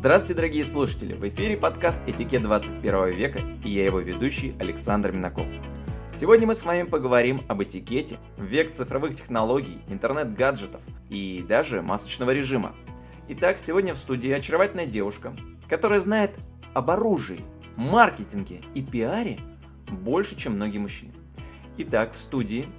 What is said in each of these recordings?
Здравствуйте, дорогие слушатели! В эфире подкаст «Этикет 21 века» и я его ведущий Александр Минаков. Сегодня мы с вами поговорим об этикете век цифровых технологий, интернет-гаджетов и даже масочного режима. Итак, сегодня в студии очаровательная девушка, которая знает об оружии, маркетинге и пиаре больше, чем многие мужчины. Итак, в студии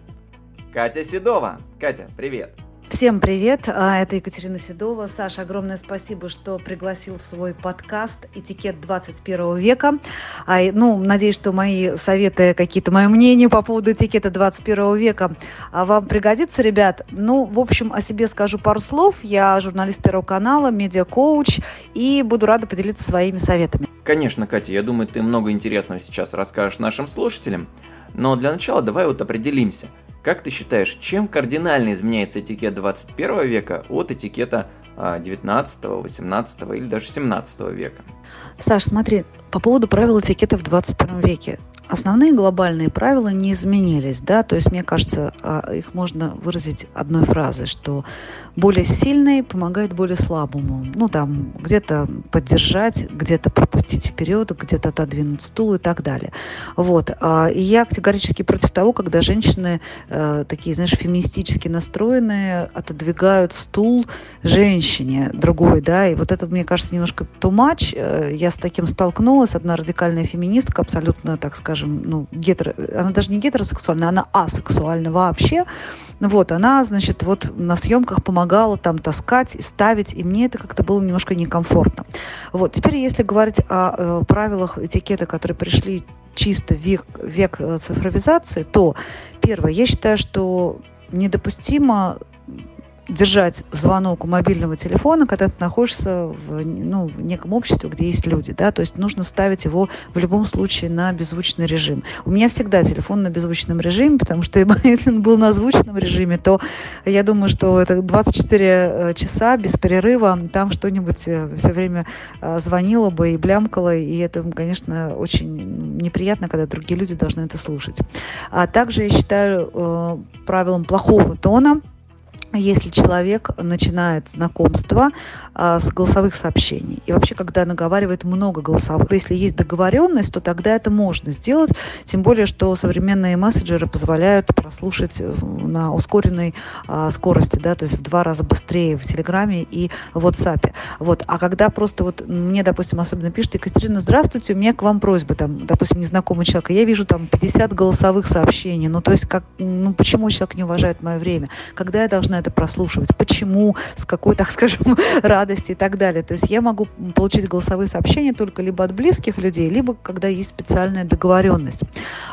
Катя Седова. Катя, привет! Всем привет, а, это Екатерина Седова. Саша, огромное спасибо, что пригласил в свой подкаст «Этикет 21 века». А, ну, надеюсь, что мои советы, какие-то мои мнения по поводу этикета 21 века а, вам пригодится, ребят. Ну, в общем, о себе скажу пару слов. Я журналист Первого канала, медиа-коуч и буду рада поделиться своими советами. Конечно, Катя, я думаю, ты много интересного сейчас расскажешь нашим слушателям. Но для начала давай вот определимся – как ты считаешь, чем кардинально изменяется этикет 21 века от этикета 19, 18 или даже 17 века? Саш, смотри, по поводу правил этикета в 21 веке основные глобальные правила не изменились, да, то есть мне кажется, а, их можно выразить одной фразой, что более сильный помогает более слабому. Ну, там, где-то поддержать, где-то пропустить вперед, где-то отодвинуть стул и так далее. Вот. А, и я категорически против того, когда женщины э, такие, знаешь, феминистически настроенные, отодвигают стул женщине другой, да, и вот это, мне кажется, немножко too much. Э, я с таким столкнулась. Одна радикальная феминистка, абсолютно, так скажем, ну, гетеро... Она даже не гетеросексуальная, она асексуальна вообще. Вот, она, значит, вот на съемках помогала там таскать и ставить, и мне это как-то было немножко некомфортно. Вот, теперь если говорить о э, правилах этикета, которые пришли чисто век, век э, цифровизации, то первое, я считаю, что недопустимо держать звонок у мобильного телефона, когда ты находишься в, ну, в неком обществе, где есть люди, да, то есть нужно ставить его в любом случае на беззвучный режим. У меня всегда телефон на беззвучном режиме, потому что если он был на звучном режиме, то я думаю, что это 24 э, часа без перерыва, там что-нибудь э, все время э, звонило бы и блямкало, и это, конечно, очень неприятно, когда другие люди должны это слушать. А также я считаю правилом плохого тона если человек начинает знакомство а, с голосовых сообщений. И вообще, когда наговаривает много голосовых, если есть договоренность, то тогда это можно сделать. Тем более, что современные мессенджеры позволяют прослушать э, на ускоренной а, скорости, да, то есть в два раза быстрее в Телеграме и в WhatsApp. Вот. А когда просто вот мне, допустим, особенно пишут, Екатерина, здравствуйте, у меня к вам просьба, там, допустим, незнакомый человек, я вижу там 50 голосовых сообщений, ну, то есть, как, ну, почему человек не уважает мое время? Когда я должна это прослушивать, почему, с какой, так скажем, радости и так далее. То есть я могу получить голосовые сообщения только либо от близких людей, либо когда есть специальная договоренность.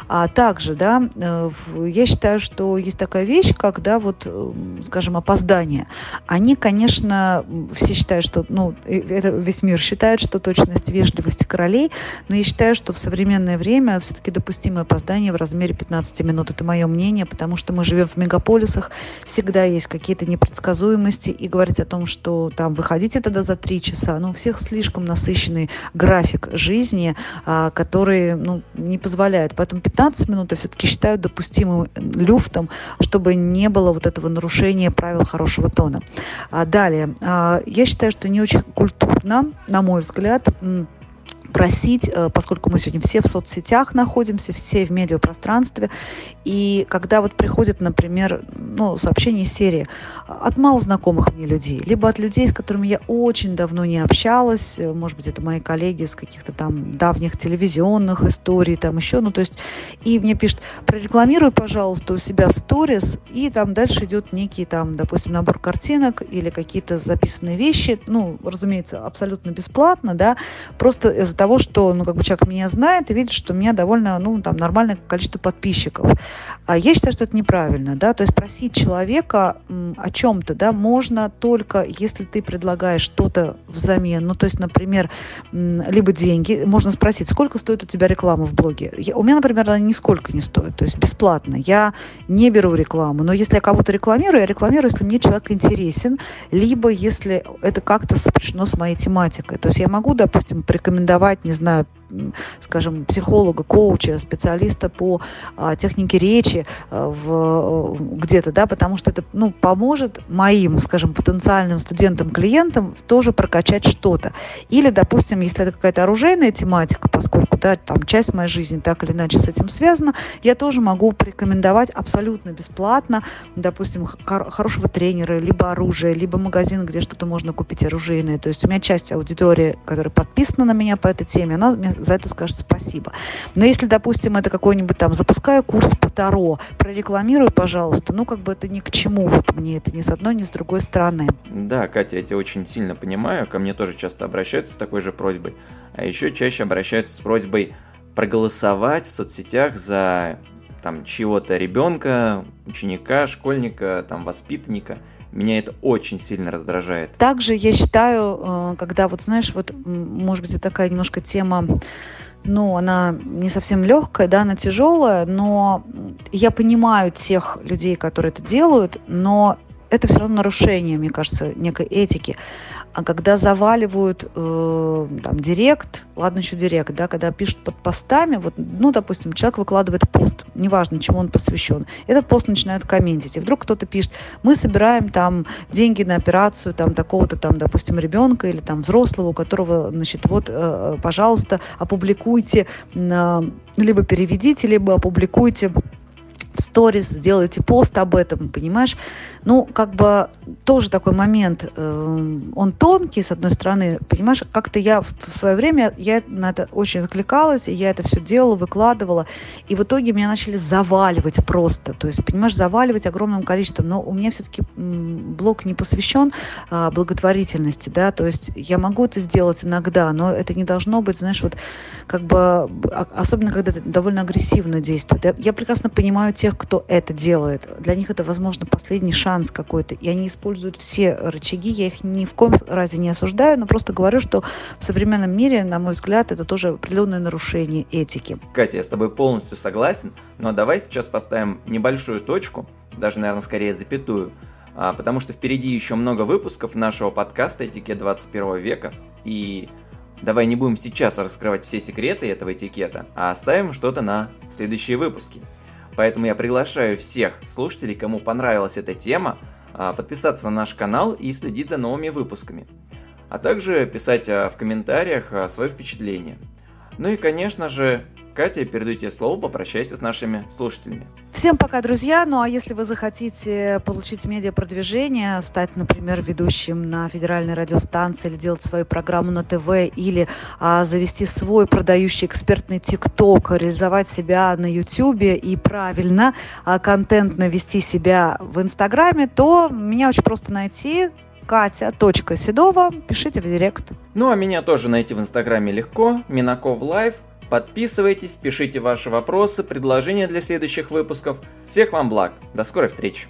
А также, да, э, я считаю, что есть такая вещь, когда вот, э, скажем, опоздание. Они, конечно, все считают, что, ну, это весь мир считает, что точность вежливости королей, но я считаю, что в современное время все-таки допустимое опоздание в размере 15 минут. Это мое мнение, потому что мы живем в мегаполисах, всегда есть какие-то непредсказуемости, и говорить о том, что там выходите тогда за три часа, ну, у всех слишком насыщенный график жизни, а, который, ну, не позволяет. Поэтому 15 минут я все-таки считаю допустимым люфтом, чтобы не было вот этого нарушения правил хорошего тона. А далее, а, я считаю, что не очень культурно, на мой взгляд, просить, э, поскольку мы сегодня все в соцсетях находимся, все в медиапространстве, и когда вот приходит, например, ну, сообщение из серии от малознакомых мне людей, либо от людей, с которыми я очень давно не общалась, э, может быть, это мои коллеги с каких-то там давних телевизионных историй, там еще, ну, то есть, и мне пишут, прорекламируй, пожалуйста, у себя в сторис, и там дальше идет некий там, допустим, набор картинок или какие-то записанные вещи, ну, разумеется, абсолютно бесплатно, да, просто того, что, ну, как бы человек меня знает и видит, что у меня довольно, ну, там, нормальное количество подписчиков. А я считаю, что это неправильно, да, то есть просить человека о чем-то, да, можно только, если ты предлагаешь что-то взамен, ну, то есть, например, либо деньги, можно спросить, сколько стоит у тебя реклама в блоге. Я, у меня, например, она нисколько не стоит, то есть бесплатно. Я не беру рекламу, но если я кого-то рекламирую, я рекламирую, если мне человек интересен, либо если это как-то сопряжено с моей тематикой. То есть я могу, допустим, порекомендовать порекомендовать, не знаю, скажем, психолога, коуча, специалиста по а, технике речи а, в, где-то, да, потому что это, ну, поможет моим, скажем, потенциальным студентам, клиентам тоже прокачать что-то. Или, допустим, если это какая-то оружейная тематика, поскольку, да, там часть моей жизни так или иначе с этим связана, я тоже могу порекомендовать абсолютно бесплатно, допустим, хор- хорошего тренера, либо оружие, либо магазин, где что-то можно купить оружейное. То есть у меня часть аудитории, которая подписана на меня по этой теме, она за это скажет спасибо. Но если, допустим, это какой-нибудь там, запускаю курс по Таро, прорекламируй, пожалуйста, ну, как бы это ни к чему вот мне это ни с одной, ни с другой стороны. Да, Катя, я тебя очень сильно понимаю, ко мне тоже часто обращаются с такой же просьбой, а еще чаще обращаются с просьбой проголосовать в соцсетях за там чего-то ребенка, ученика, школьника, там воспитанника – меня это очень сильно раздражает. Также я считаю, э, когда вот, знаешь, вот, может быть, это такая немножко тема ну, она не совсем легкая, да, она тяжелая, но я понимаю тех людей, которые это делают, но это все равно нарушение, мне кажется, некой этики. А когда заваливают э, там директ, ладно еще директ, да, когда пишут под постами, вот, ну, допустим, человек выкладывает пост, неважно, чему он посвящен, этот пост начинают комментить, и вдруг кто-то пишет, мы собираем там деньги на операцию там такого-то там, допустим, ребенка или там взрослого, у которого, значит, вот, э, пожалуйста, опубликуйте, э, либо переведите, либо опубликуйте сторис, сделайте пост об этом, понимаешь? Ну, как бы тоже такой момент, э, он тонкий, с одной стороны, понимаешь, как-то я в свое время, я на это очень откликалась, и я это все делала, выкладывала, и в итоге меня начали заваливать просто, то есть, понимаешь, заваливать огромным количеством, но у меня все-таки блог не посвящен а, благотворительности, да, то есть я могу это сделать иногда, но это не должно быть, знаешь, вот как бы, а, особенно когда это довольно агрессивно действует. Я, я прекрасно понимаю тех, кто это делает, для них это, возможно, последний шанс какой-то, и они используют все рычаги. Я их ни в коем разе не осуждаю, но просто говорю, что в современном мире, на мой взгляд, это тоже определенное нарушение этики. Катя, я с тобой полностью согласен, но давай сейчас поставим небольшую точку, даже, наверное, скорее запятую, а, потому что впереди еще много выпусков нашего подкаста «Этикет 21 века», и давай не будем сейчас раскрывать все секреты этого этикета, а оставим что-то на следующие выпуски. Поэтому я приглашаю всех слушателей, кому понравилась эта тема, а, подписаться на наш канал и следить за новыми выпусками. А также писать а, в комментариях а, свои впечатления. Ну и, конечно же, Катя, передаю тебе слово, попрощайся с нашими слушателями. Всем пока, друзья. Ну а если вы захотите получить медиапродвижение, стать, например, ведущим на федеральной радиостанции или делать свою программу на ТВ, или а, завести свой продающий экспертный ТикТок, реализовать себя на Ютубе и правильно а, контентно вести себя в Инстаграме, то меня очень просто найти. Катя. Седова. Пишите в директ. Ну а меня тоже найти в Инстаграме легко. Минаков Лайв. Подписывайтесь, пишите ваши вопросы, предложения для следующих выпусков. Всех вам благ. До скорой встречи.